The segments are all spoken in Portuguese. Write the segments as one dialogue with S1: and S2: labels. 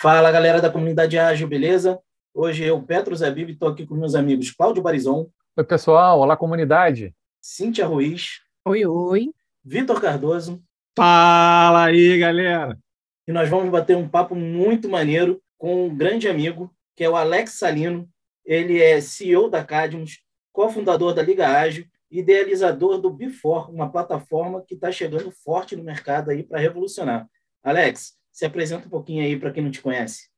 S1: Fala, galera da comunidade ágil, beleza? Hoje eu, Petro Zabib, estou aqui com meus amigos Cláudio Barizon.
S2: Oi, pessoal. Olá, comunidade.
S1: Cíntia Ruiz.
S3: Oi, oi.
S1: Vitor Cardoso.
S4: Fala aí, galera.
S1: E nós vamos bater um papo muito maneiro com um grande amigo, que é o Alex Salino. Ele é CEO da Cadmus, cofundador da Liga Ágil idealizador do Before, uma plataforma que está chegando forte no mercado aí para revolucionar. Alex, se apresenta um pouquinho aí para quem não te conhece.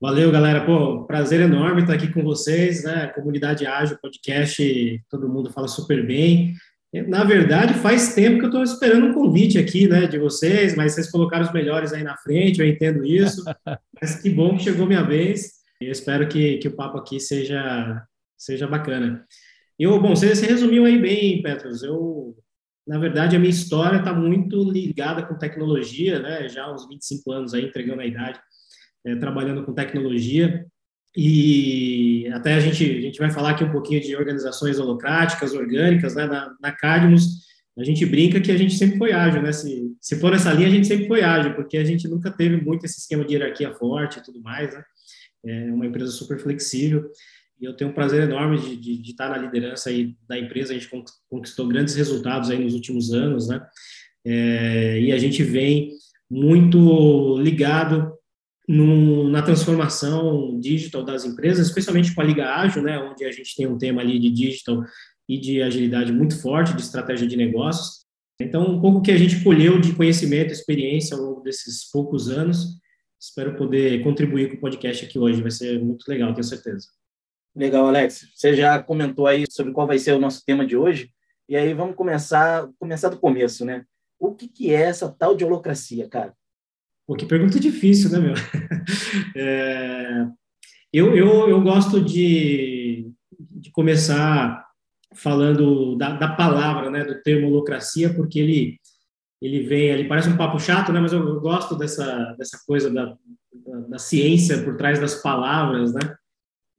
S5: Valeu, galera. Pô, prazer enorme estar aqui com vocês, né? Comunidade Ágil, podcast, todo mundo fala super bem. Na verdade, faz tempo que eu estou esperando um convite aqui, né, de vocês, mas vocês colocaram os melhores aí na frente, eu entendo isso. mas que bom que chegou minha vez. Eu espero que, que o papo aqui seja, seja bacana. Eu, bom, você, você resumiu aí bem, Petros. Eu, na verdade, a minha história está muito ligada com tecnologia, né? Já há uns 25 anos aí, entregando a idade, é, trabalhando com tecnologia. E até a gente, a gente vai falar aqui um pouquinho de organizações holocráticas, orgânicas, né? Na, na Cadmus, a gente brinca que a gente sempre foi ágil, né? Se, se for nessa linha, a gente sempre foi ágil, porque a gente nunca teve muito esse esquema de hierarquia forte e tudo mais, né? É uma empresa super flexível. E eu tenho um prazer enorme de, de, de, estar na liderança aí da empresa. A gente conquistou grandes resultados aí nos últimos anos, né? É, e a gente vem muito ligado no, na transformação digital das empresas, especialmente com a Liga Ágil, né? Onde a gente tem um tema ali de digital e de agilidade muito forte, de estratégia de negócios. Então, um pouco que a gente colheu de conhecimento, experiência ao longo desses poucos anos, espero poder contribuir com o podcast aqui hoje. Vai ser muito legal, tenho certeza.
S1: Legal, Alex. Você já comentou aí sobre qual vai ser o nosso tema de hoje. E aí vamos começar, começar do começo, né? O que, que é essa tal de holocracia, cara?
S5: Pô, que pergunta difícil, né, meu? É, eu, eu, eu gosto de, de começar falando da, da, palavra, né, do termo holocracia, porque ele, ele vem, ele parece um papo chato, né, mas eu, eu gosto dessa, dessa coisa da, da, da ciência por trás das palavras, né?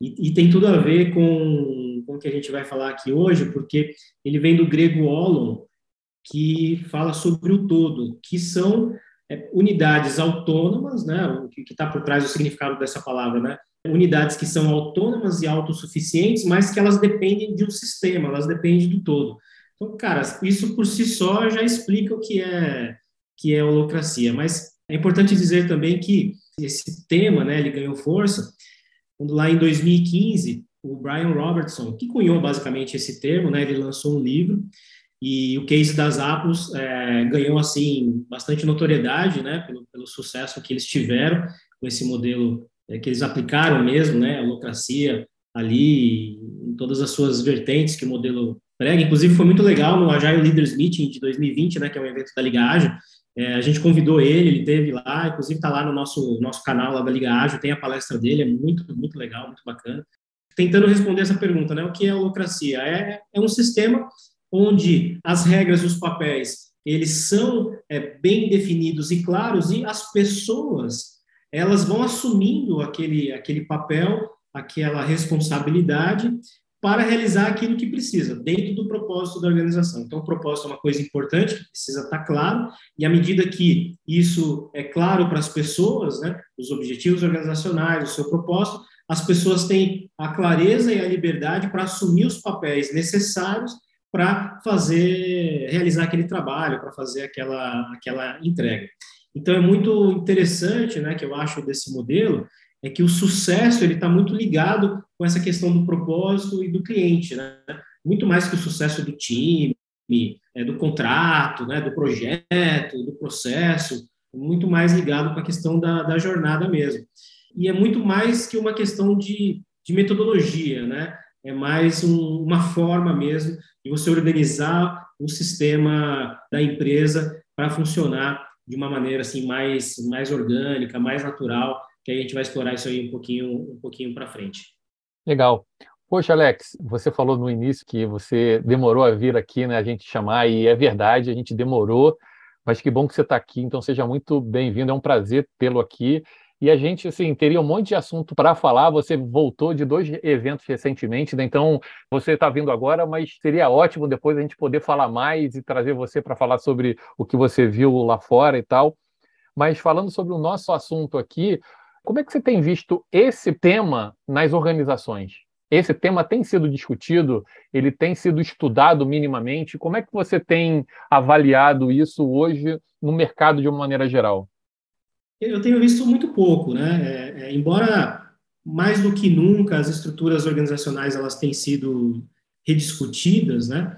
S5: E, e, tem tudo a ver com, com o que a gente vai falar aqui hoje, porque ele vem do grego holon, que fala sobre o todo, que são é, unidades autônomas, né, o que está por trás do significado dessa palavra, né, unidades que são autônomas e autossuficientes, mas que elas dependem de um sistema, elas dependem do todo. Então, cara, isso por si só já explica o que é que é holocracia, mas é importante dizer também que esse tema, né, ele ganhou força lá em 2015, o Brian Robertson, que cunhou basicamente esse termo, né, ele lançou um livro e o case das Apples é, ganhou assim bastante notoriedade, né, pelo, pelo, sucesso que eles tiveram com esse modelo é, que eles aplicaram mesmo, né, a locracia ali em todas as suas vertentes que o modelo prega. Inclusive foi muito legal no Agile Leaders Meeting de 2020, né, que é um evento da Liga Ágil, é, a gente convidou ele, ele teve lá, inclusive está lá no nosso, nosso canal lá da Liga Ágil, tem a palestra dele, é muito, muito legal, muito bacana. Tentando responder essa pergunta, né? O que é holocracia? É, é um sistema onde as regras e os papéis eles são é, bem definidos e claros e as pessoas elas vão assumindo aquele, aquele papel, aquela responsabilidade para realizar aquilo que precisa, dentro do propósito da organização. Então, o propósito é uma coisa importante, que precisa estar claro, e à medida que isso é claro para as pessoas, né, os objetivos organizacionais, o seu propósito, as pessoas têm a clareza e a liberdade para assumir os papéis necessários para fazer, realizar aquele trabalho, para fazer aquela, aquela entrega. Então, é muito interessante, né, que eu acho desse modelo, é que o sucesso ele está muito ligado com essa questão do propósito e do cliente, né? Muito mais que o sucesso do time, é, do contrato, né? Do projeto, do processo, muito mais ligado com a questão da, da jornada mesmo. E é muito mais que uma questão de, de metodologia, né? É mais um, uma forma mesmo de você organizar o sistema da empresa para funcionar de uma maneira assim mais mais orgânica, mais natural que a gente vai explorar isso aí um pouquinho, um pouquinho para frente.
S2: Legal. Poxa, Alex, você falou no início que você demorou a vir aqui, né, a gente chamar, e é verdade, a gente demorou, mas que bom que você está aqui, então seja muito bem-vindo, é um prazer tê-lo aqui. E a gente, assim, teria um monte de assunto para falar. Você voltou de dois eventos recentemente, né? então você está vindo agora, mas seria ótimo depois a gente poder falar mais e trazer você para falar sobre o que você viu lá fora e tal. Mas falando sobre o nosso assunto aqui, Como é que você tem visto esse tema nas organizações? Esse tema tem sido discutido, ele tem sido estudado minimamente. Como é que você tem avaliado isso hoje no mercado de uma maneira geral?
S5: Eu tenho visto muito pouco, né? É, é, embora mais do que nunca as estruturas organizacionais elas têm sido rediscutidas, né?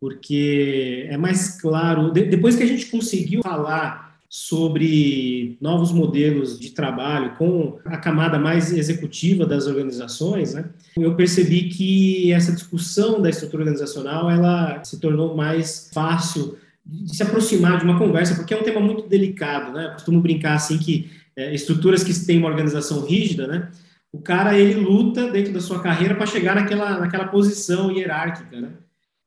S5: Porque é mais claro, de, depois que a gente conseguiu falar sobre novos modelos de trabalho com a camada mais executiva das organizações, né, eu percebi que essa discussão da estrutura organizacional ela se tornou mais fácil de se aproximar de uma conversa, porque é um tema muito delicado, né? Eu costumo brincar assim que é, estruturas que têm uma organização rígida, né? O cara ele luta dentro da sua carreira para chegar naquela naquela posição hierárquica, né?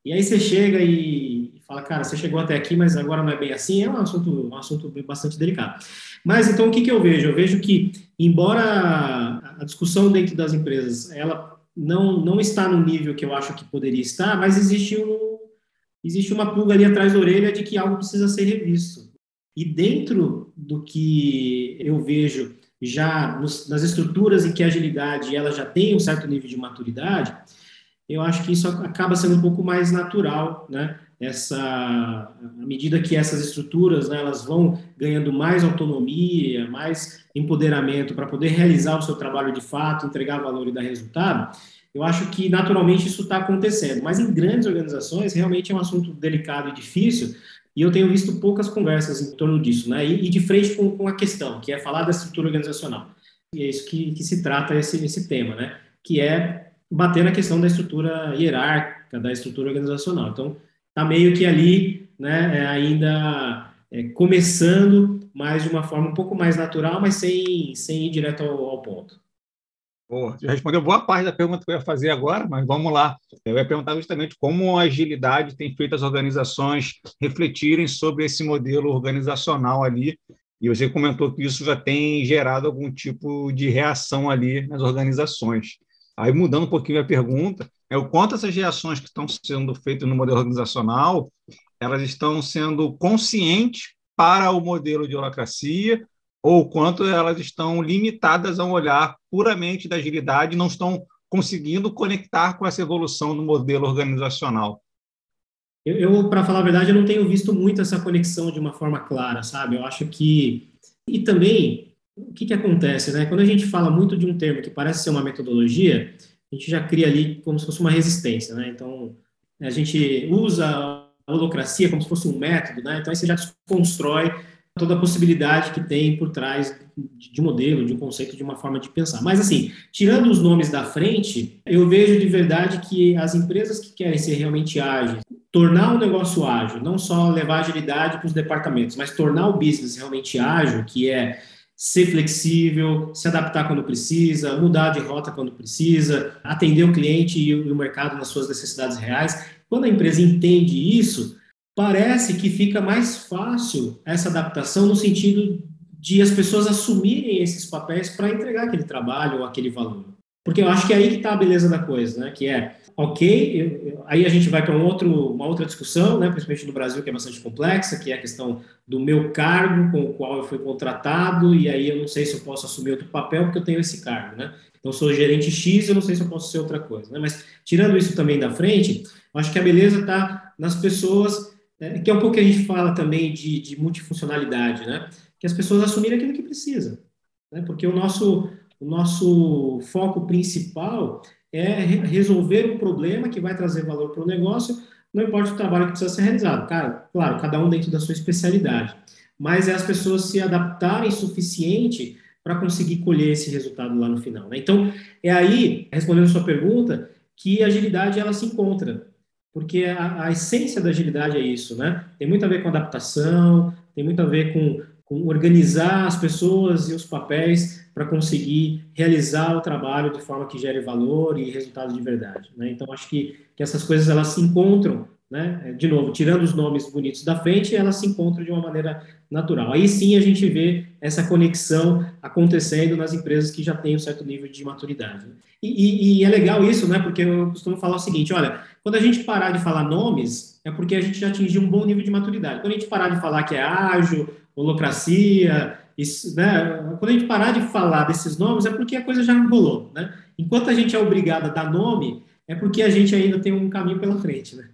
S5: E aí você chega e fala, cara, você chegou até aqui, mas agora não é bem assim, é um assunto, um assunto bastante delicado. Mas então o que, que eu vejo? Eu vejo que, embora a discussão dentro das empresas ela não, não está no nível que eu acho que poderia estar, mas existe, um, existe uma pulga ali atrás da orelha de que algo precisa ser revisto. E dentro do que eu vejo já nos, nas estruturas em que a agilidade ela já tem um certo nível de maturidade, eu acho que isso acaba sendo um pouco mais natural, né? Essa à medida que essas estruturas né, elas vão ganhando mais autonomia, mais empoderamento para poder realizar o seu trabalho de fato, entregar valor e dar resultado, eu acho que naturalmente isso está acontecendo. Mas em grandes organizações realmente é um assunto delicado e difícil. E eu tenho visto poucas conversas em torno disso, né? E, e de frente com, com, a questão, que é falar da estrutura organizacional. E é isso que, que se trata esse, esse tema, né? Que é bater na questão da estrutura hierárquica, da estrutura organizacional. Então, está meio que ali, né, é, ainda é, começando, mas de uma forma um pouco mais natural, mas sem, sem ir direto ao, ao ponto.
S4: Boa, já respondeu boa parte da pergunta que eu ia fazer agora, mas vamos lá. Eu ia perguntar justamente como a agilidade tem feito as organizações refletirem sobre esse modelo organizacional ali, e você comentou que isso já tem gerado algum tipo de reação ali nas organizações. Aí, mudando um pouquinho a pergunta, é o quanto essas reações que estão sendo feitas no modelo organizacional, elas estão sendo conscientes para o modelo de holacracia, ou quanto elas estão limitadas a um olhar puramente da agilidade não estão conseguindo conectar com essa evolução do modelo organizacional.
S5: Eu para falar a verdade, eu não tenho visto muito essa conexão de uma forma clara, sabe? Eu acho que e também o que, que acontece, né? Quando a gente fala muito de um termo que parece ser uma metodologia, a gente já cria ali como se fosse uma resistência, né? Então, a gente usa a holocracia como se fosse um método, né? Então, aí você já desconstrói toda a possibilidade que tem por trás de um modelo, de um conceito, de uma forma de pensar. Mas, assim, tirando os nomes da frente, eu vejo de verdade que as empresas que querem ser realmente ágeis, tornar o negócio ágil, não só levar agilidade para os departamentos, mas tornar o business realmente ágil, que é ser flexível, se adaptar quando precisa, mudar de rota quando precisa, atender o cliente e o mercado nas suas necessidades reais. Quando a empresa entende isso, parece que fica mais fácil essa adaptação no sentido de as pessoas assumirem esses papéis para entregar aquele trabalho ou aquele valor. Porque eu acho que é aí que está a beleza da coisa, né? Que é ok, eu, eu, aí a gente vai para um outro, uma outra discussão, né, principalmente no Brasil, que é bastante complexa, que é a questão do meu cargo com o qual eu fui contratado, e aí eu não sei se eu posso assumir outro papel porque eu tenho esse cargo, né? Então, sou gerente X, eu não sei se eu posso ser outra coisa, né? Mas, tirando isso também da frente, eu acho que a beleza está nas pessoas, é, que é um pouco que a gente fala também de, de multifuncionalidade, né? Que as pessoas assumirem aquilo que precisa, né? Porque o nosso, o nosso foco principal é resolver um problema que vai trazer valor para o negócio, não importa o trabalho que precisa ser realizado. Cara, claro, cada um dentro da sua especialidade. Mas é as pessoas se adaptarem suficiente para conseguir colher esse resultado lá no final. Né? Então, é aí, respondendo a sua pergunta, que a agilidade ela se encontra. Porque a, a essência da agilidade é isso, né? Tem muito a ver com adaptação, tem muito a ver com, com organizar as pessoas e os papéis para conseguir realizar o trabalho de forma que gere valor e resultado de verdade. Né? Então, acho que, que essas coisas elas se encontram, né? de novo, tirando os nomes bonitos da frente, elas se encontram de uma maneira natural. Aí sim a gente vê essa conexão acontecendo nas empresas que já têm um certo nível de maturidade. Né? E, e, e, é legal isso, né? porque eu costumo falar o seguinte: olha, quando a gente parar de falar nomes, é porque a gente já atingiu um bom nível de maturidade. Quando a gente parar de falar que é ágil, holocracia, isso, né, quando a gente parar de falar desses nomes, é porque a coisa já rolou. Né? Enquanto a gente é obrigado a dar nome, é porque a gente ainda tem um caminho pela frente. Né?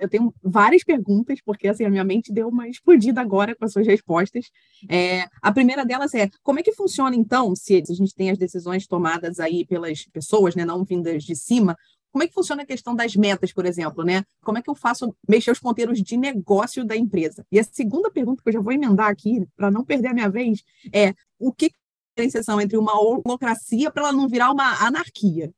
S3: Eu tenho várias perguntas, porque assim, a minha mente deu uma explodida agora com as suas respostas. É, a primeira delas é: como é que funciona, então, se a gente tem as decisões tomadas aí pelas pessoas, né, não vindas de cima, como é que funciona a questão das metas, por exemplo, né? Como é que eu faço mexer os ponteiros de negócio da empresa? E a segunda pergunta que eu já vou emendar aqui, para não perder a minha vez, é o que é diferenciação entre uma holocracia para ela não virar uma anarquia?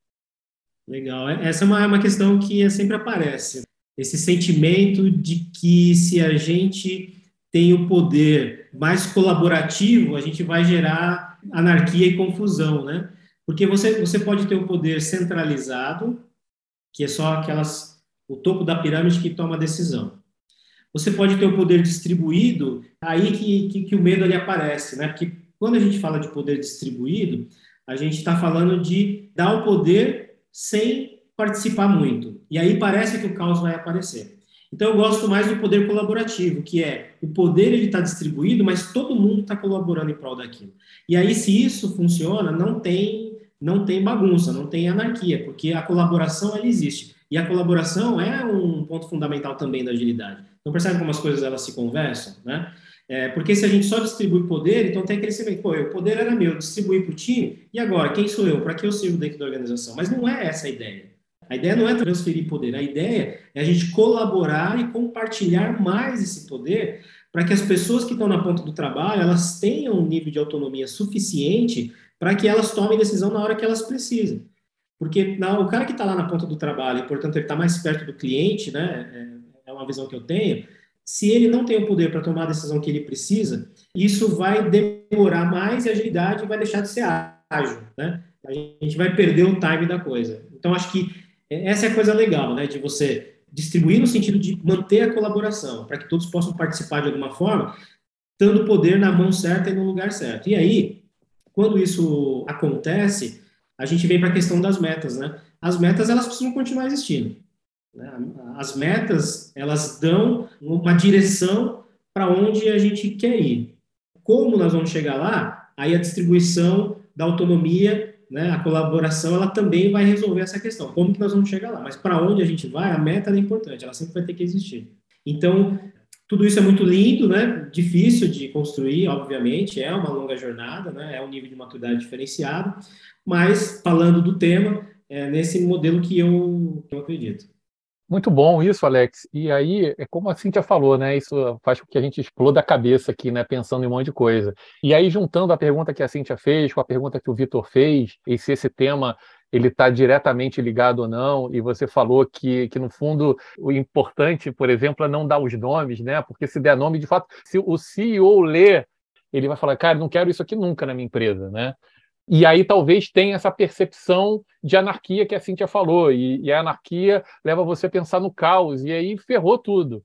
S5: Legal. É, essa é uma, é uma questão que sempre aparece. Esse sentimento de que se a gente tem o poder mais colaborativo, a gente vai gerar anarquia e confusão, né? Porque você, você pode ter o poder centralizado, que é só aquelas o topo da pirâmide que toma a decisão. Você pode ter o poder distribuído, aí que, que, que o medo ali aparece, né? Porque quando a gente fala de poder distribuído, a gente está falando de dar o poder sem participar muito. E aí parece que o caos vai aparecer. Então eu gosto mais do poder colaborativo, que é o poder ele está distribuído, mas todo mundo está colaborando em prol daquilo. E aí se isso funciona, não tem não tem bagunça, não tem anarquia, porque a colaboração ela existe. E a colaboração é um ponto fundamental também da agilidade. Então percebe como as coisas elas se conversam, né? É, porque se a gente só distribui poder, então tem aquele sentimento, pô, o poder era meu, distribuí para o time, e agora, quem sou eu? Para que eu sirvo dentro da organização? Mas não é essa a ideia. A ideia não é transferir poder, a ideia é a gente colaborar e compartilhar mais esse poder para que as pessoas que estão na ponta do trabalho, elas tenham um nível de autonomia suficiente para que elas tomem decisão na hora que elas precisam. Porque na, o cara que está lá na ponta do trabalho, e portanto ele está mais perto do cliente, né, é, é uma visão que eu tenho, se ele não tem o poder para tomar a decisão que ele precisa, isso vai demorar mais e a agilidade vai deixar de ser ágil, né? A gente vai perder o time da coisa. Então, acho que essa é a coisa legal, né? De você distribuir no sentido de manter a colaboração, para que todos possam participar de alguma forma, dando o poder na mão certa e no lugar certo. E aí, quando isso acontece, a gente vem para a questão das metas, né? As metas elas precisam continuar existindo. Né? As metas elas dão uma direção para onde a gente quer ir. Como nós vamos chegar lá? Aí a distribuição da autonomia, né, a colaboração, ela também vai resolver essa questão. Como que nós vamos chegar lá? Mas para onde a gente vai? A meta é importante. Ela sempre vai ter que existir. Então tudo isso é muito lindo, né? Difícil de construir, obviamente, é uma longa jornada, né? É um nível de maturidade diferenciado, mas falando do tema, é nesse modelo que eu, que eu acredito.
S2: Muito bom isso, Alex. E aí, é como a Cintia falou, né? Isso faz com que a gente exploda a cabeça aqui, né? Pensando em um monte de coisa. E aí, juntando a pergunta que a Cintia fez com a pergunta que o Vitor fez, e se esse tema ele está diretamente ligado ou não, e você falou que, que, no fundo, o importante, por exemplo, é não dar os nomes, né? Porque se der nome, de fato, se o CEO ler, ele vai falar, cara, não quero isso aqui nunca na minha empresa, né? E aí talvez tenha essa percepção de anarquia que a Cintia falou, e, e a anarquia leva você a pensar no caos, e aí ferrou tudo.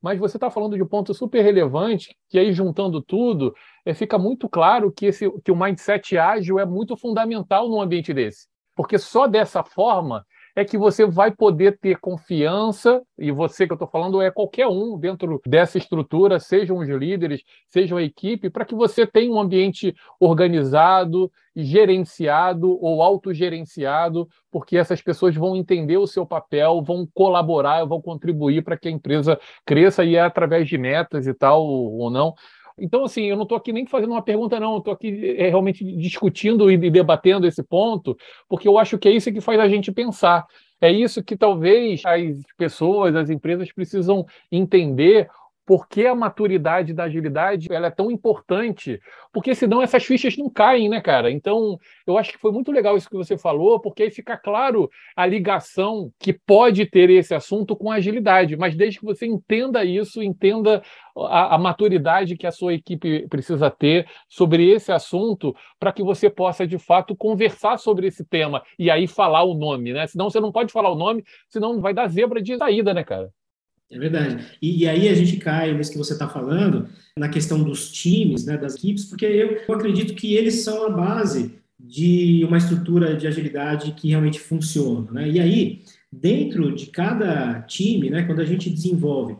S2: Mas você está falando de um ponto super relevante, que aí juntando tudo, é, fica muito claro que, esse, que o mindset ágil é muito fundamental num ambiente desse porque só dessa forma é que você vai poder ter confiança, e você que eu estou falando é qualquer um dentro dessa estrutura, sejam os líderes, sejam a equipe, para que você tenha um ambiente organizado, gerenciado ou autogerenciado, porque essas pessoas vão entender o seu papel, vão colaborar, vão contribuir para que a empresa cresça e é através de metas e tal ou não. Então, assim, eu não estou aqui nem fazendo uma pergunta, não, estou aqui é, realmente discutindo e debatendo esse ponto, porque eu acho que é isso que faz a gente pensar. É isso que talvez as pessoas, as empresas precisam entender por que a maturidade da agilidade ela é tão importante? Porque senão essas fichas não caem, né, cara? Então, eu acho que foi muito legal isso que você falou, porque aí fica claro a ligação que pode ter esse assunto com a agilidade, mas desde que você entenda isso, entenda a, a maturidade que a sua equipe precisa ter sobre esse assunto, para que você possa, de fato, conversar sobre esse tema e aí falar o nome, né? Senão você não pode falar o nome, senão vai dar zebra de saída, né, cara?
S5: É verdade. E, e, aí a gente cai nisso que você está falando, na questão dos times, né, das equipes, porque eu, eu acredito que eles são a base de uma estrutura de agilidade que realmente funciona. Né? E aí, dentro de cada time, né, quando a gente desenvolve,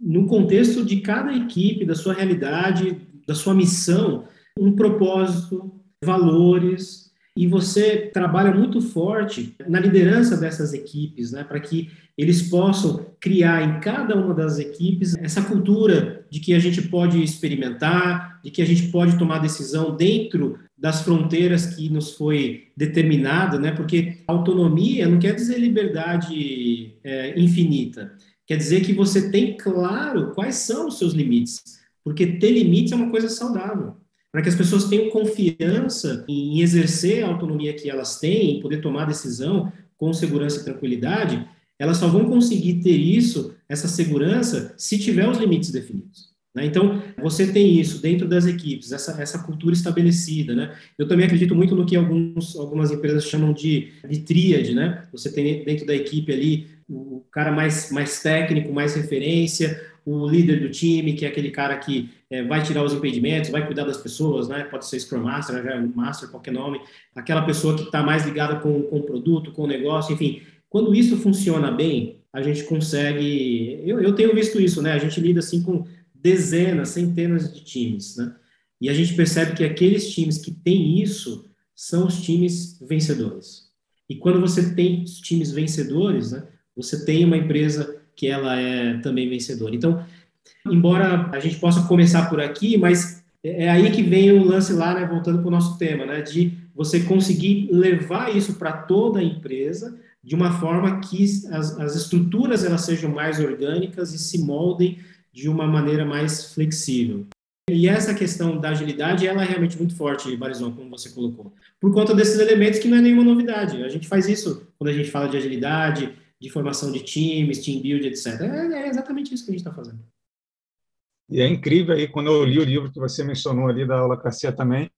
S5: no contexto de cada equipe, da sua realidade, da sua missão um propósito, valores, e você trabalha muito forte na liderança dessas equipes, né, para que eles possam criar em cada uma das equipes essa cultura de que a gente pode experimentar, de que a gente pode tomar decisão dentro das fronteiras que nos foi determinada, né? Porque autonomia não quer dizer liberdade é, infinita, quer dizer que você tem claro quais são os seus limites, porque ter limites é uma coisa saudável para que as pessoas tenham confiança em exercer a autonomia que elas têm, em poder tomar decisão com segurança e tranquilidade, elas só vão conseguir ter isso, essa segurança, se tiver os limites definidos. Né? Então, você tem isso dentro das equipes, essa, essa cultura estabelecida. Né? Eu também acredito muito no que alguns, algumas empresas chamam de, de tríade. Né? Você tem dentro da equipe ali o cara mais, mais técnico, mais referência, o líder do time, que é aquele cara que é, vai tirar os impedimentos, vai cuidar das pessoas, né? Pode ser Scrum Master, Master, qualquer nome. Aquela pessoa que está mais ligada com, com o produto, com o negócio, enfim. Quando isso funciona bem, a gente consegue. Eu, eu tenho visto isso, né? A gente lida assim com dezenas, centenas de times, né? E a gente percebe que aqueles times que têm isso são os times vencedores. E quando você tem os times vencedores, né? Você tem uma empresa que ela é também vencedora. Então, embora a gente possa começar por aqui, mas é, é aí que vem o lance lá, né, voltando para o nosso tema, né, de você conseguir levar isso para toda a empresa de uma forma que as, as estruturas elas sejam mais orgânicas e se moldem de uma maneira mais flexível. E essa questão da agilidade, ela é realmente muito forte, Barizon, como você colocou, por conta desses elementos que não é nenhuma novidade. A gente faz isso quando a gente fala de agilidade, de formação de times, team build, etc. É, é exatamente isso que a gente está fazendo.
S4: E é incrível aí, quando eu li o livro que você mencionou ali da Holacracia também,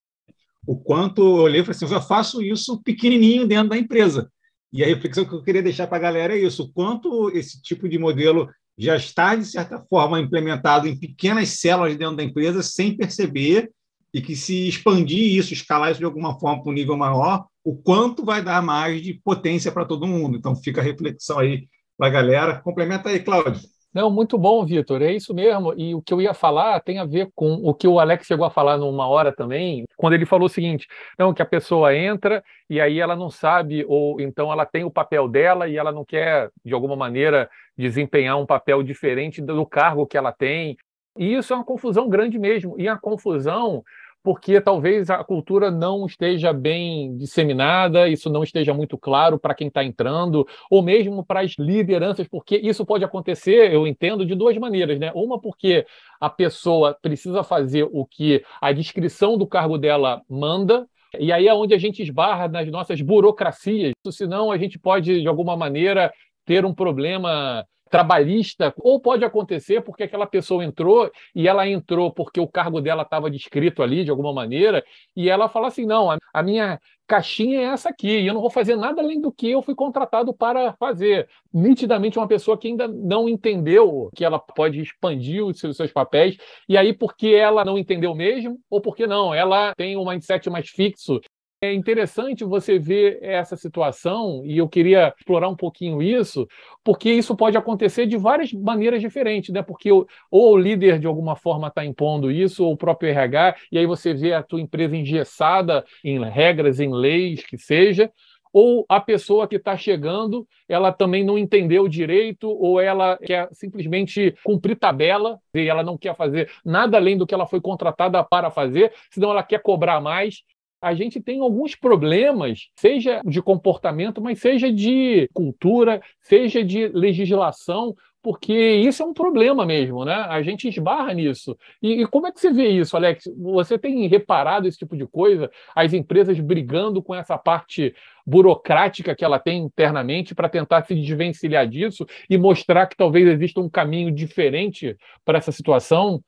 S4: o quanto eu olhei e falei assim, eu já faço isso pequenininho dentro da empresa. E a reflexão que eu queria deixar para a galera é isso, o quanto esse tipo de modelo já está, de certa forma, implementado em pequenas células dentro da empresa, sem perceber, e que se expandir isso, escalar isso de alguma forma para um nível maior, o quanto vai dar mais de potência para todo mundo. Então, fica a reflexão aí para a galera. Complementa aí, Cláudio.
S2: Não, muito bom, Vitor. É isso mesmo. E o que eu ia falar tem a ver com o que o Alex chegou a falar numa hora também, quando ele falou o seguinte: não, que a pessoa entra e aí ela não sabe, ou então ela tem o papel dela e ela não quer, de alguma maneira, desempenhar um papel diferente do cargo que ela tem. E isso é uma confusão grande mesmo. E a confusão porque talvez a cultura não esteja bem disseminada, isso não esteja muito claro para quem está entrando, ou mesmo para as lideranças, porque isso pode acontecer, eu entendo, de duas maneiras, né? Uma, porque a pessoa precisa fazer o que a descrição do cargo dela manda, e aí é onde a gente esbarra nas nossas burocracias, senão a gente pode, de alguma maneira, ter um problema trabalhista, ou pode acontecer porque aquela pessoa entrou e ela entrou porque o cargo dela estava descrito ali de alguma maneira, e ela fala assim: não, a minha caixinha é essa aqui, e eu não vou fazer nada além do que eu fui contratado para fazer. Nitidamente, uma pessoa que ainda não entendeu que ela pode expandir os seus, seus papéis, e aí, porque ela não entendeu mesmo, ou porque não, ela tem um mindset mais fixo é interessante você ver essa situação, e eu queria explorar um pouquinho isso, porque isso pode acontecer de várias maneiras diferentes, né? Porque ou o líder, de alguma forma, está impondo isso, ou o próprio RH, e aí você vê a tua empresa engessada em regras, em leis, que seja, ou a pessoa que está chegando, ela também não entendeu direito, ou ela quer simplesmente cumprir tabela, e ela não quer fazer nada além do que ela foi contratada para fazer, senão ela quer cobrar mais, a gente tem alguns problemas, seja de comportamento, mas seja de cultura, seja de legislação, porque isso é um problema mesmo, né? A gente esbarra nisso. E, e, como é que você vê isso, Alex? Você tem reparado esse tipo de coisa? As empresas brigando com essa parte burocrática que ela tem internamente para tentar se desvencilhar disso e mostrar que talvez exista um caminho diferente para essa situação?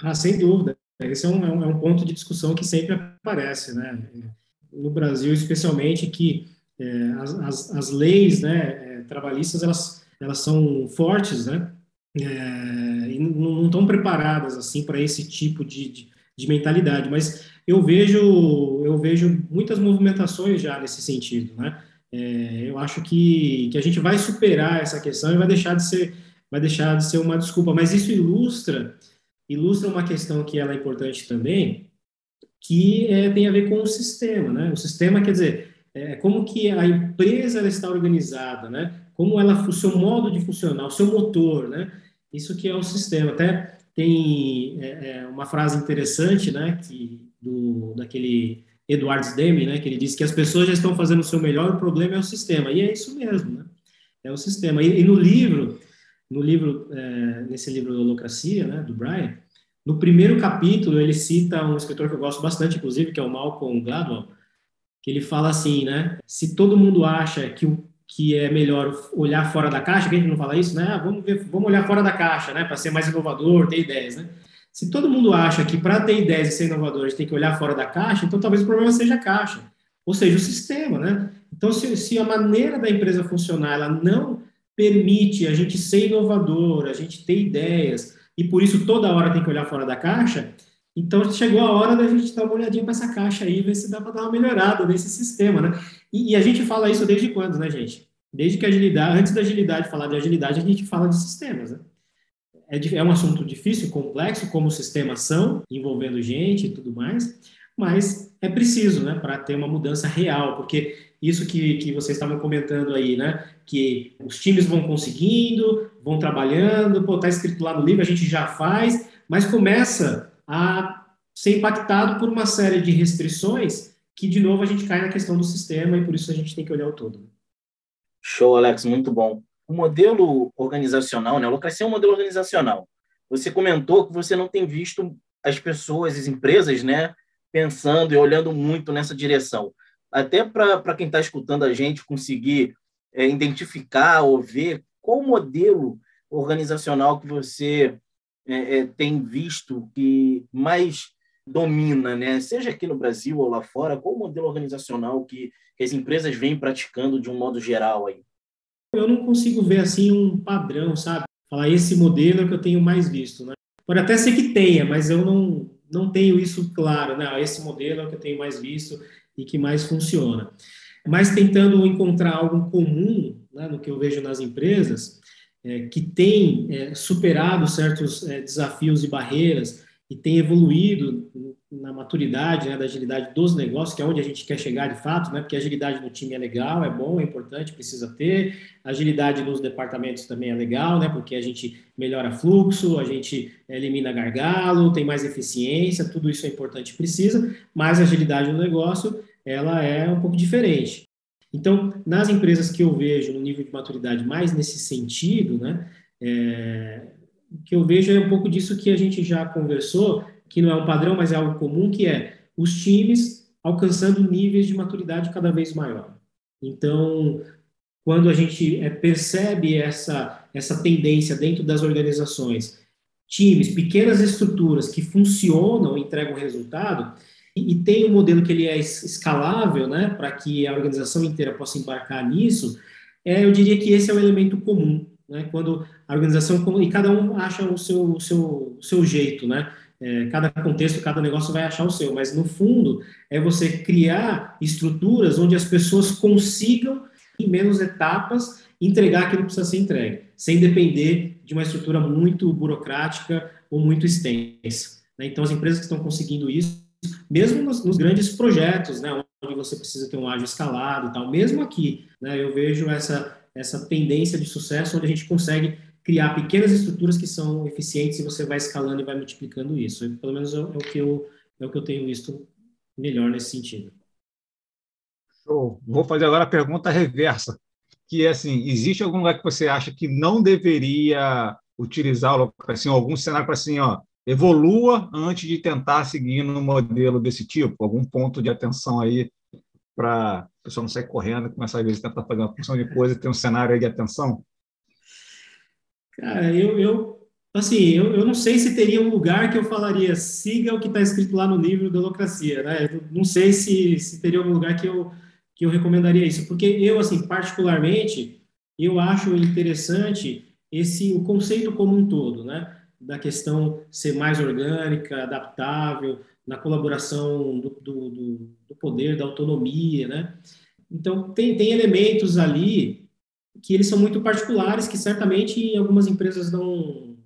S5: Ah, sem dúvida. Esse é um, é um ponto de discussão que sempre aparece, né? No Brasil, especialmente, que é, as, as, as, leis né, é, trabalhistas, elas, elas são fortes, né? É, e não estão preparadas, assim, para esse tipo de, de, de, mentalidade. Mas eu vejo, eu vejo muitas movimentações já nesse sentido, né? É, eu acho que, que a gente vai superar essa questão e vai deixar de ser vai deixar de ser uma desculpa, mas isso ilustra ilustra uma questão que ela é importante também, que é, tem a ver com o sistema, né? O sistema quer dizer é, como que a empresa está organizada, né? Como ela, o seu modo de funcionar, o seu motor, né? Isso que é o sistema. Até tem é, é uma frase interessante, né? Que do daquele Edward Deming, né? Que ele diz que as pessoas já estão fazendo o seu melhor, o problema é o sistema. E é isso mesmo, né? É o sistema. E, e no livro, no livro, é, nesse livro Holocracia, né? Do Brian no primeiro capítulo, ele cita um escritor que eu gosto bastante, inclusive, que é o Malcolm Gladwell, que ele fala assim, né? Se todo mundo acha que o que é melhor olhar fora da caixa, que a gente não fala isso, né? Ah, vamos, ver, vamos olhar fora da caixa, né? Para ser mais inovador, ter ideias, né? Se todo mundo acha que para ter ideias e ser inovador a gente tem que olhar fora da caixa, então talvez o problema seja a caixa, ou seja, o sistema, né? Então, se, se a maneira da empresa funcionar, ela não permite a gente ser inovador, a gente ter ideias, e por isso toda hora tem que olhar fora da caixa, então chegou a hora da gente dar uma olhadinha para essa caixa aí, ver se dá para dar uma melhorada nesse sistema, né? E, e, a gente fala isso desde quando, né, gente? Desde que agilidade, antes da agilidade falar de agilidade, a gente fala de sistemas, né? É, é um assunto difícil, complexo, como sistemas são, envolvendo gente e tudo mais, mas é preciso, né, para ter uma mudança real, porque isso que, que vocês estavam comentando aí, né? Que os times vão conseguindo, vão trabalhando, pô, tá escrito lá no livro, a gente já faz, mas começa a ser impactado por uma série de restrições que, de novo, a gente cai na questão do sistema e por isso a gente tem que olhar o todo.
S1: Show, Alex, muito bom. O modelo organizacional, né? A Holocracia é um modelo organizacional. Você comentou que você não tem visto as pessoas, as empresas, né, pensando e olhando muito nessa direção até para quem está escutando a gente conseguir é, identificar ou ver qual modelo organizacional que você é, é, tem visto que mais domina, né? seja aqui no Brasil ou lá fora, qual o modelo organizacional que, que as empresas vêm praticando de um modo geral aí?
S5: Eu não consigo ver assim um padrão, sabe? Falar esse modelo é que eu tenho mais visto, né? Pode até ser que tenha, mas eu não, não tenho isso claro, né? Esse modelo é o que eu tenho mais visto e que mais funciona. Mas tentando encontrar algo comum né, no que eu vejo nas empresas, é, que tem é, superado certos é, desafios e barreiras e tem evoluído na maturidade né, da agilidade dos negócios, que é onde a gente quer chegar de fato, né, porque agilidade no time é legal, é bom, é importante, precisa ter. Agilidade nos departamentos também é legal, né, porque a gente melhora fluxo, a gente elimina gargalo, tem mais eficiência, tudo isso é importante, precisa, mas a agilidade no negócio ela é um pouco diferente. Então, nas empresas que eu vejo no nível de maturidade mais nesse sentido, né, é, o que eu vejo é um pouco disso que a gente já conversou, que não é um padrão, mas é algo comum, que é os times alcançando níveis de maturidade cada vez maior. Então, quando a gente é, percebe essa, essa tendência dentro das organizações, times, pequenas estruturas que funcionam, entregam resultado, e, tem um modelo que ele é escalável, né, para que a organização inteira possa embarcar nisso, é, eu diria que esse é o elemento comum, né, quando a organização, e cada um acha o seu, o seu, o seu jeito, né, é, cada contexto, cada negócio vai achar o seu, mas no fundo é você criar estruturas onde as pessoas consigam, em menos etapas, entregar aquilo que precisa ser entregue, sem depender de uma estrutura muito burocrática ou muito extensa. Né? Então, as empresas que estão conseguindo isso mesmo nos, nos, grandes projetos, né, onde você precisa ter um ágil escalado e tal, mesmo aqui, né, eu vejo essa, essa tendência de sucesso onde a gente consegue criar pequenas estruturas que são eficientes e você vai escalando e vai multiplicando isso. Pelo menos é, é, o que eu, é o que eu tenho visto melhor nesse sentido.
S4: Show. Vou fazer agora a pergunta reversa, que é assim, existe algum lugar que você acha que não deveria utilizar assim, algum cenário para assim, ó, evolua antes de tentar seguir no modelo desse tipo? Algum ponto de atenção aí para a pessoa não sair correndo e começar, a tentar fazer uma função de coisa e ter um cenário de atenção?
S5: Cara, eu, eu assim, eu, eu não sei se teria um lugar que eu falaria siga o que está escrito lá no livro da Holocracia, né? Eu não sei se, se teria algum lugar que eu, que eu recomendaria isso, porque eu, assim, particularmente, eu acho interessante esse o conceito como um todo, né? da questão ser mais orgânica, adaptável, na colaboração do, do, do, poder, da autonomia, né? Então, tem, tem elementos ali que eles são muito particulares, que certamente algumas empresas não,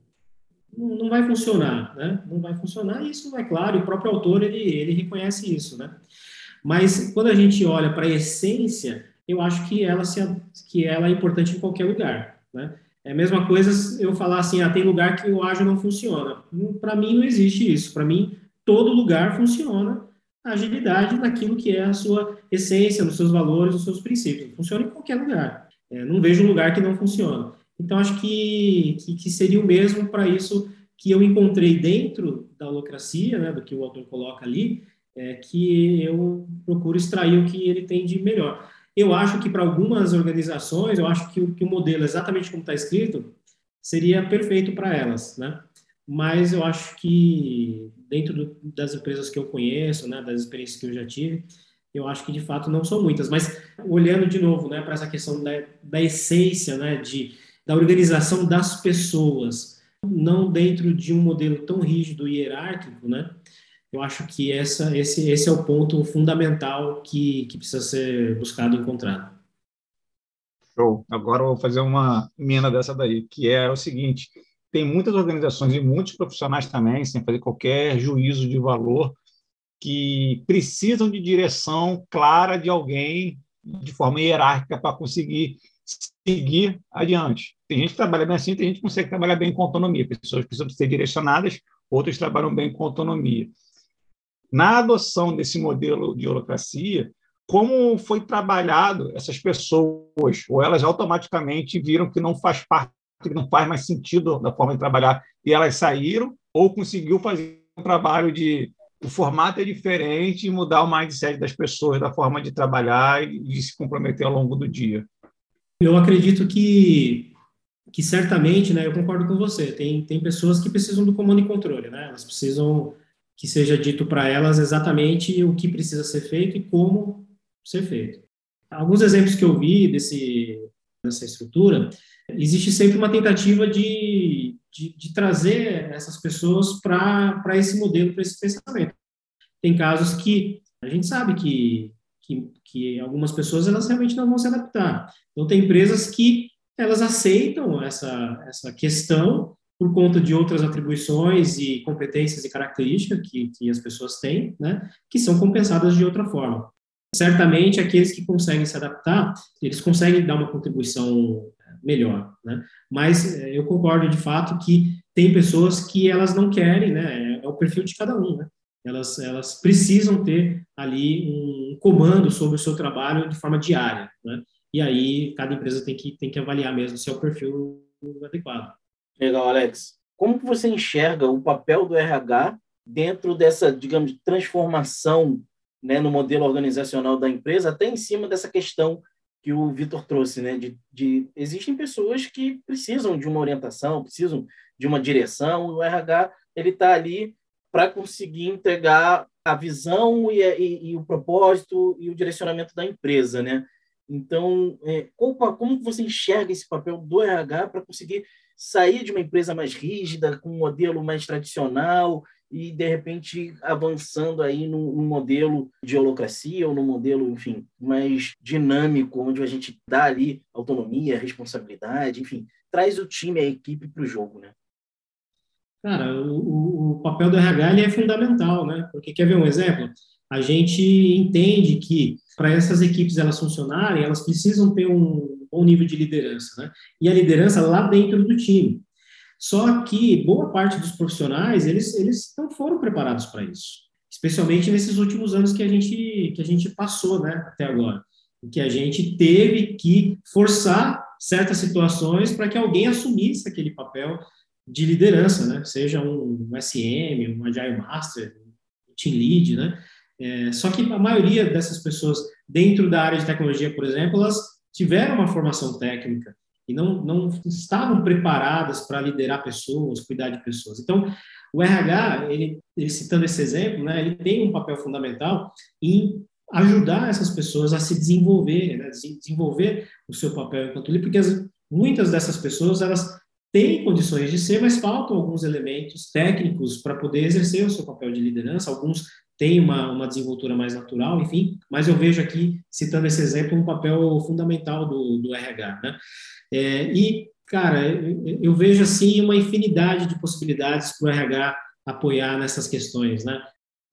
S5: não vai funcionar, né? Não vai funcionar, isso é claro, o próprio autor, ele, ele reconhece isso, né? Mas quando a gente olha para a essência, eu acho que ela, se, que ela é importante em qualquer lugar, né? É a mesma coisa eu falar assim, ah, tem lugar que o ágil não funciona. Para mim não existe isso. Para mim, todo lugar funciona a agilidade naquilo que é a sua essência, nos seus valores, nos seus princípios. Funciona em qualquer lugar. É, não vejo lugar que não funciona. Então, acho que, que, que seria o mesmo para isso que eu encontrei dentro da holocracia, né, do que o autor coloca ali, é, que eu procuro extrair o que ele tem de melhor. Eu acho que para algumas organizações, eu acho que o, que o modelo, exatamente como está escrito, seria perfeito para elas, né? Mas eu acho que dentro do, das empresas que eu conheço, né, das experiências que eu já tive, eu acho que de fato não são muitas. Mas olhando de novo, né, para essa questão da, da essência, né, de da organização das pessoas, não dentro de um modelo tão rígido e hierárquico, né? Eu acho que essa, esse, esse é o ponto fundamental que, que precisa ser buscado e encontrado.
S4: Show. Agora eu vou fazer uma mina dessa daí, que é o seguinte: tem muitas organizações e muitos profissionais também, sem fazer qualquer juízo de valor, que precisam de direção clara de alguém de forma hierárquica para conseguir seguir adiante. Tem gente que trabalha bem assim, tem gente que consegue trabalhar bem com autonomia. Pessoas precisam ser direcionadas, outras trabalham bem com autonomia. Na adoção desse modelo de holocracia, como foi trabalhado essas pessoas, ou elas automaticamente viram que não faz parte, que não faz mais sentido da forma de trabalhar, e elas saíram, ou conseguiu fazer um trabalho de o formato é diferente e mudar o mindset das pessoas, da forma de trabalhar e de se comprometer ao longo do dia.
S5: Eu acredito que, que certamente, né, eu concordo com você, tem, tem pessoas que precisam do comando e controle, né? Elas precisam que seja dito para elas exatamente o que precisa ser feito e como ser feito. Alguns exemplos que eu vi desse, dessa estrutura, existe sempre uma tentativa de, de, de trazer essas pessoas para esse modelo, para esse pensamento. Tem casos que a gente sabe que que, que algumas pessoas elas realmente não vão se adaptar. Então tem empresas que elas aceitam essa essa questão por conta de outras atribuições e competências e características que, que as pessoas têm, né, que são compensadas de outra forma. Certamente, aqueles que conseguem se adaptar, eles conseguem dar uma contribuição melhor, né? Mas eh, eu concordo de fato que tem pessoas que elas não querem, né? É o perfil de cada um, né? elas, elas precisam ter ali um comando sobre o seu trabalho de forma diária, né? E aí cada empresa tem que, tem que avaliar mesmo se é o perfil adequado.
S1: Legal, Alex. Como você enxerga o papel do RH dentro dessa, digamos, transformação né, no modelo organizacional da empresa, até em cima dessa questão que o Vitor trouxe, né? De, de, existem pessoas que precisam de uma orientação, precisam de uma direção. O RH ele está ali para conseguir entregar a visão e, e, e, o propósito e o direcionamento da empresa, né? Então, é, como, como você enxerga esse papel do RH para conseguir sair de uma empresa mais rígida, com um modelo mais tradicional e, de repente, avançando aí num, modelo de holocracia ou num modelo, enfim, mais dinâmico, onde a gente dá ali autonomia, responsabilidade, enfim, traz o time, a equipe para o jogo, né?
S5: Cara, o, o papel do RH é fundamental, né? Porque quer ver um exemplo? A gente entende que para essas equipes elas funcionarem, elas precisam ter um bom nível de liderança, né? E a liderança lá dentro do time. Só que boa parte dos profissionais, eles, eles não foram preparados para isso. Especialmente nesses últimos anos que a gente, que a gente passou, né, até agora. Que a gente teve que forçar certas situações para que alguém assumisse aquele papel de liderança, né? Seja um SM, um Agile Master, um Team Lead, né? É, só que a maioria dessas pessoas dentro da área de tecnologia, por exemplo, elas tiveram uma formação técnica e não, não estavam preparadas para liderar pessoas, cuidar de pessoas. Então, o RH, ele, ele, citando esse exemplo, né, ele tem um papel fundamental em ajudar essas pessoas a se desenvolver, né, desenvolver o seu papel enquanto líder, porque as, muitas dessas pessoas elas tem condições de ser, mas faltam alguns elementos técnicos para poder exercer o seu papel de liderança. Alguns têm uma, uma desenvoltura mais natural, enfim, mas eu vejo aqui, citando esse exemplo, um papel fundamental do, do RH. Né? É, e Cara, eu, eu vejo assim uma infinidade de possibilidades para o RH apoiar nessas questões, né?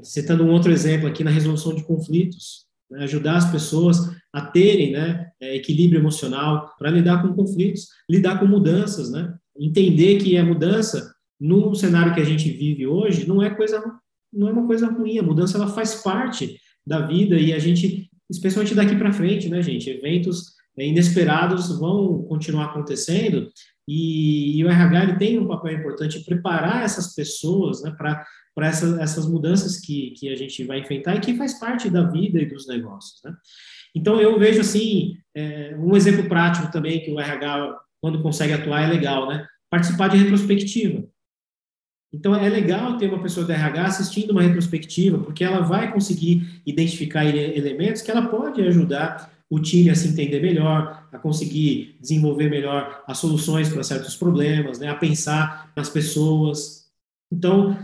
S5: Citando um outro exemplo aqui na resolução de conflitos, né? ajudar as pessoas a terem né, é, equilíbrio emocional para lidar com conflitos, lidar com mudanças, né? Entender que a mudança no cenário que a gente vive hoje não é coisa não é uma coisa ruim, a mudança ela faz parte da vida e a gente, especialmente daqui para frente, né, gente, eventos é, inesperados vão continuar acontecendo e, e, o RH ele tem um papel importante em preparar essas pessoas né, para essa, essas mudanças que, que a gente vai enfrentar e que faz parte da vida e dos negócios. Né? Então, eu vejo assim, é, um exemplo prático também que o RH, quando consegue atuar, é legal, né? Participar de retrospectiva. Então, é legal ter uma pessoa da RH assistindo uma retrospectiva, porque ela vai conseguir identificar elementos que ela pode ajudar o time a se entender melhor, a conseguir desenvolver melhor as soluções para certos problemas, né, a pensar nas pessoas. Então,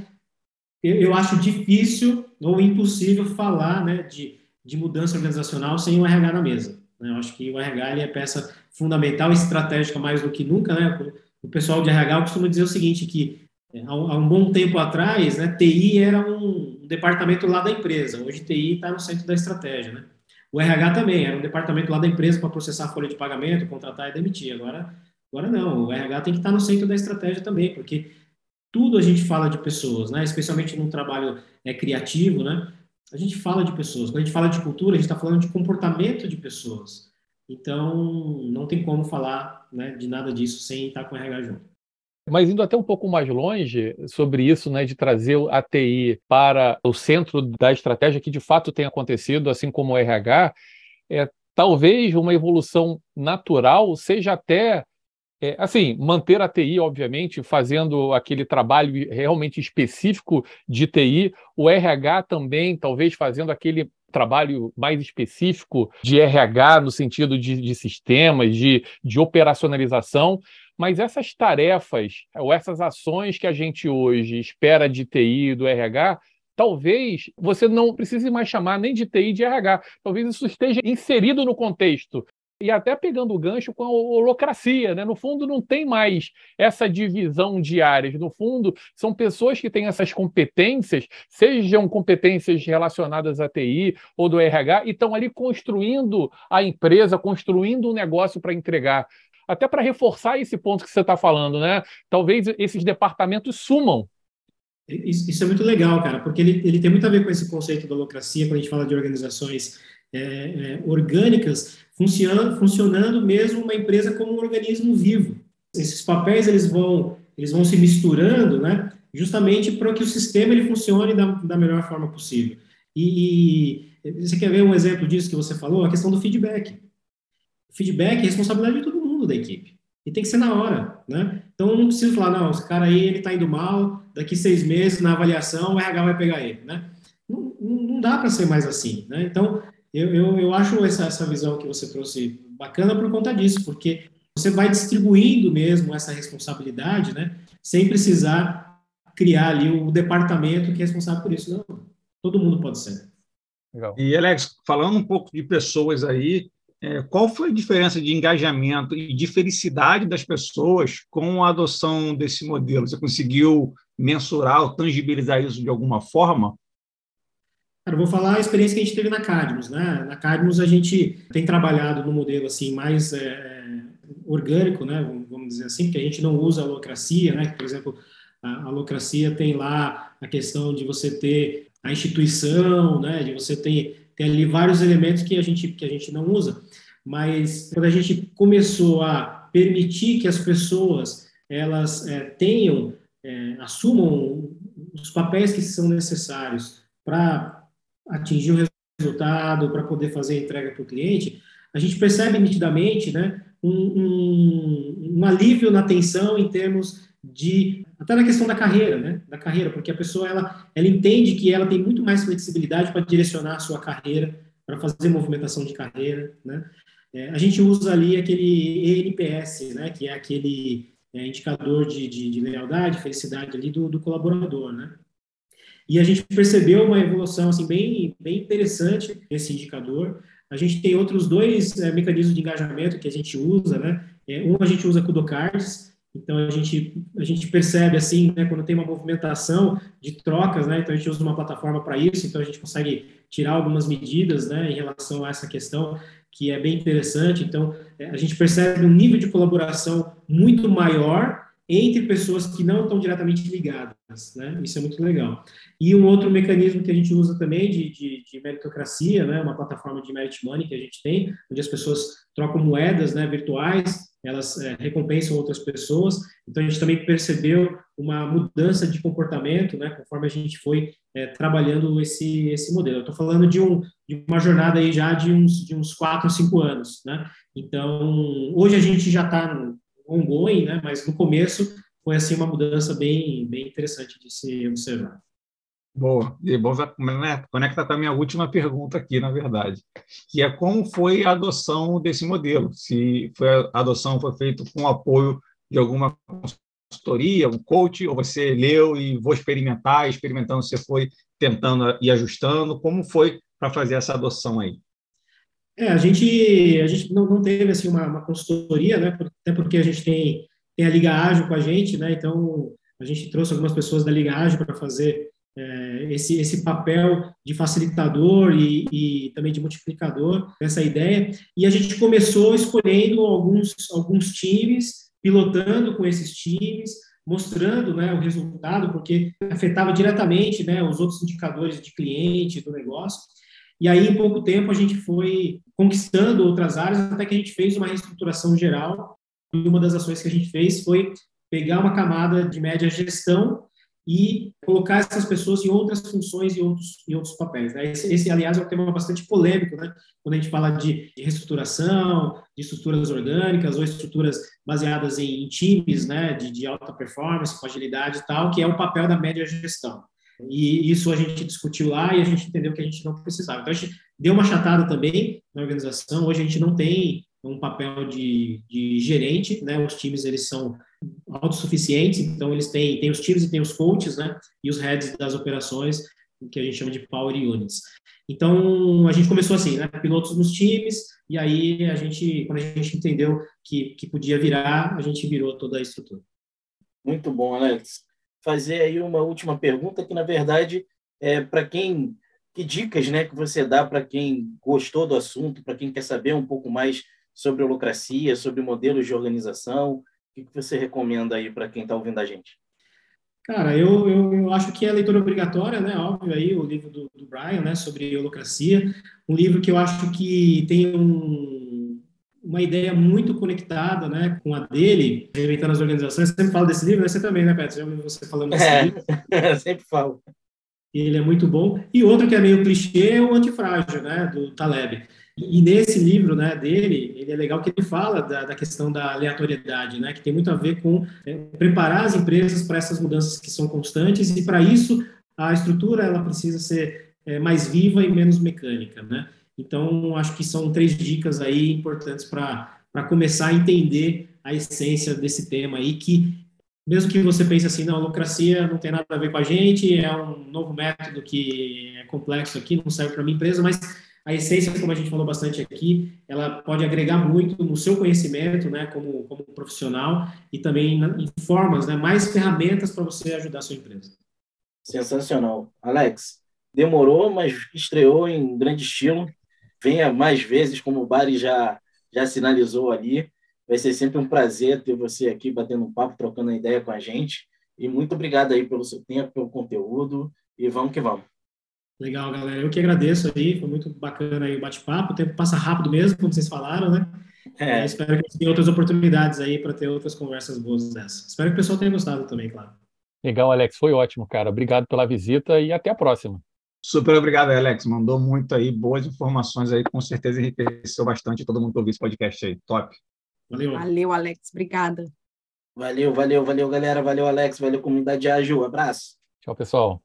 S5: eu, eu acho difícil ou impossível falar né, de, de mudança organizacional sem o RH na mesa. Né? Eu acho que o RH é peça fundamental e estratégica mais do que nunca. Né? O pessoal de RH costuma dizer o seguinte, que é, há um bom tempo atrás, né, TI era um departamento lá da empresa, hoje TI está no centro da estratégia, né? O RH também, era um departamento lá da empresa para processar a folha de pagamento, contratar e demitir. Agora, agora não, o RH tem que estar no centro da estratégia também, porque tudo a gente fala de pessoas, né? Especialmente num trabalho é, criativo, né? A gente fala de pessoas. Quando a gente fala de cultura, a gente está falando de comportamento de pessoas. Então, não tem como falar né, de nada disso sem estar com o RH junto.
S2: Mas indo até um pouco mais longe sobre isso, né, de trazer a TI para o centro da estratégia, que de fato tem acontecido, assim como o RH, é, talvez uma evolução natural seja até é, assim, manter a TI, obviamente, fazendo aquele trabalho realmente específico de TI, o RH também, talvez fazendo aquele trabalho mais específico de RH no sentido de, de sistemas, de, de operacionalização, mas essas tarefas ou essas ações que a gente hoje espera de TI do RH, talvez você não precise mais chamar nem de TI de RH. Talvez isso esteja inserido no contexto. E até pegando o gancho com a holocracia, né? No fundo, não tem mais essa divisão de áreas. No fundo, são pessoas que têm essas competências, sejam competências relacionadas à TI ou do RH, e estão ali construindo a empresa, construindo um negócio para entregar até para reforçar esse ponto que você está falando, né? Talvez esses departamentos sumam.
S5: Isso é muito legal, cara, porque ele, ele tem muito a ver com esse conceito da holocracia, quando a gente fala de organizações é, é, orgânicas, funcionando, funcionando mesmo uma empresa como um organismo vivo. Esses papéis eles vão, eles vão se misturando, né? Justamente para que o sistema ele funcione da, da melhor forma possível. E, e você quer ver um exemplo disso que você falou? A questão do feedback. feedback é responsabilidade de todo mundo da equipe. E tem que ser na hora, né? Então, não preciso falar, não, esse cara aí, ele tá indo mal, daqui seis meses, na avaliação, o RH vai pegar ele, né? Não, não dá para ser mais assim, né? Então, eu, eu, eu acho essa, essa visão que você trouxe bacana por conta disso, porque você vai distribuindo mesmo essa responsabilidade, né? Sem precisar criar ali o departamento que é responsável por isso. Não, todo mundo pode ser.
S4: Legal. E, Alex, falando um pouco de pessoas aí, é, qual foi a diferença de engajamento e de felicidade das pessoas com a adoção desse modelo? Você conseguiu mensurar ou tangibilizar isso de alguma forma?
S5: Vou falar a experiência que a gente teve na Cadmus. Né? Na Cadmus a gente tem trabalhado no modelo assim mais é, orgânico, né? vamos dizer assim, que a gente não usa a locracia, né? por exemplo, a, a locracia tem lá a questão de você ter a instituição, né? de você ter tem ali vários elementos que a gente que a gente não usa, mas quando a gente começou a permitir que as pessoas elas é, tenham é, assumam os papéis que são necessários para atingir o resultado, para poder fazer a entrega para o cliente, a gente percebe nitidamente, né, um, um, um alívio na tensão em termos de até na questão da carreira, né? Da carreira, porque a pessoa ela, ela entende que ela tem muito mais flexibilidade para direcionar a sua carreira, para fazer movimentação de carreira, né? É, a gente usa ali aquele ENPS, né? Que é aquele é, indicador de, de, de, lealdade, felicidade ali do, do colaborador, né? E a gente percebeu uma evolução assim bem bem interessante nesse indicador. A gente tem outros dois é, mecanismos de engajamento que a gente usa, né? É, um, a gente usa Kudocards, então a gente, a gente percebe assim, né, quando tem uma movimentação de trocas, né, então a gente usa uma plataforma para isso, então a gente consegue tirar algumas medidas né, em relação a essa questão, que é bem interessante. Então é, a gente percebe um nível de colaboração muito maior entre pessoas que não estão diretamente ligadas, né? Isso é muito legal. E um outro mecanismo que a gente usa também de, de, de meritocracia, né? Uma plataforma de merit money que a gente tem, onde as pessoas trocam moedas, né? Virtuais, elas é, recompensam outras pessoas. Então a gente também percebeu uma mudança de comportamento, né? Conforme a gente foi é, trabalhando esse esse modelo. Eu estou falando de um de uma jornada aí já de uns de uns quatro, cinco anos, né? Então hoje a gente já está ongoing, né? Mas no começo foi assim uma mudança bem bem interessante de se observar.
S4: Boa. E bom, né, conecta com a minha última pergunta aqui, na verdade, que é como foi a adoção desse modelo? Se foi a adoção foi feita com apoio de alguma consultoria, um coach, ou você leu e vou experimentar, experimentando você foi tentando e ajustando, como foi para fazer essa adoção aí?
S5: É, a gente, a gente não, não teve assim uma, uma, consultoria, né? Até porque a gente tem, tem a Liga Ágil com a gente, né? Então a gente trouxe algumas pessoas da Liga Ágil para fazer é, esse, esse papel de facilitador e, e, também de multiplicador dessa ideia. E a gente começou escolhendo alguns, alguns times, pilotando com esses times, mostrando né, o resultado, porque afetava diretamente né, os outros indicadores de cliente, do negócio. E aí, em pouco tempo, a gente foi conquistando outras áreas, até que a gente fez uma reestruturação geral. E uma das ações que a gente fez foi pegar uma camada de média gestão e colocar essas pessoas em outras funções e outros, em outros papéis. Né? Esse, esse, aliás, é um tema bastante polêmico, né? quando a gente fala de, de reestruturação, de estruturas orgânicas ou estruturas baseadas em, em times né? de, de alta performance, com agilidade e tal, que é o papel da média gestão. E isso a gente discutiu lá e a gente entendeu que a gente não precisava. Então, a gente deu uma chatada também na organização. Hoje a gente não tem um papel de, de gerente, né? Os times, eles são autossuficientes, então eles têm, têm os times e têm os coaches, né? E os heads das operações, que a gente chama de Power Units. Então, a gente começou assim, né? Pilotos nos times, e aí a gente, quando a gente entendeu que, que podia virar, a gente virou toda a estrutura.
S1: Muito bom, Alex fazer aí uma última pergunta que, na verdade, é para quem que dicas, né, que você dá para quem gostou do assunto, para quem quer saber um pouco mais sobre holocracia, sobre modelos de organização, o que, você recomenda aí para quem está ouvindo a gente?
S5: Cara, eu, eu, eu, acho que é leitura obrigatória, né? Óbvio aí o livro do, do Brian, né? Sobre holocracia, um livro que eu acho que tem um uma ideia muito conectada né, com a dele, reinventando as organizações. Você sempre fala desse livro, né? Você também, né? Já ouviu você falando desse
S1: é,
S5: livro.
S1: sempre falo.
S5: Ele é muito bom. E outro que é meio clichê é o Antifrágil, né, do Taleb. E nesse livro né, dele, ele é legal que ele fala da, da questão da aleatoriedade, né, que tem muito a ver com é, preparar as empresas para essas mudanças que são constantes e, para isso, a estrutura ela precisa ser é, mais viva e menos mecânica. Né? Então, acho que são três dicas aí importantes para começar a entender a essência desse tema aí, que mesmo que você pense assim, não, a lucracia não tem nada a ver com a gente, é um novo método que é complexo aqui, não serve para minha empresa, mas a essência, como a gente falou bastante aqui, ela pode agregar muito no seu conhecimento, né, como, como profissional, e também em formas, né, mais ferramentas para você ajudar a sua empresa.
S1: Sensacional. Alex, demorou, mas estreou em grande estilo venha mais vezes, como o Bari já, já sinalizou ali. Vai ser sempre um prazer ter você aqui batendo um papo, trocando ideia com a gente. E muito obrigado aí pelo seu tempo, pelo conteúdo. E vamos que vamos.
S5: Legal, galera. Eu que agradeço aí. Foi muito bacana aí o bate-papo. O tempo passa rápido mesmo, como vocês falaram, né? É. espero que tenha outras oportunidades aí para ter outras conversas boas dessas. Espero que o pessoal tenha gostado também, claro.
S2: Legal, Alex. Foi ótimo, cara. Obrigado pela visita e até a próxima.
S4: Super obrigado, Alex. Mandou muito aí, boas informações aí, com certeza enriqueceu bastante todo mundo que ouviu esse podcast aí. Top.
S3: Valeu. Valeu, Alex. Obrigada.
S1: Valeu, valeu, valeu, galera. Valeu, Alex. Valeu, comunidade ágil. Abraço.
S2: Tchau, pessoal.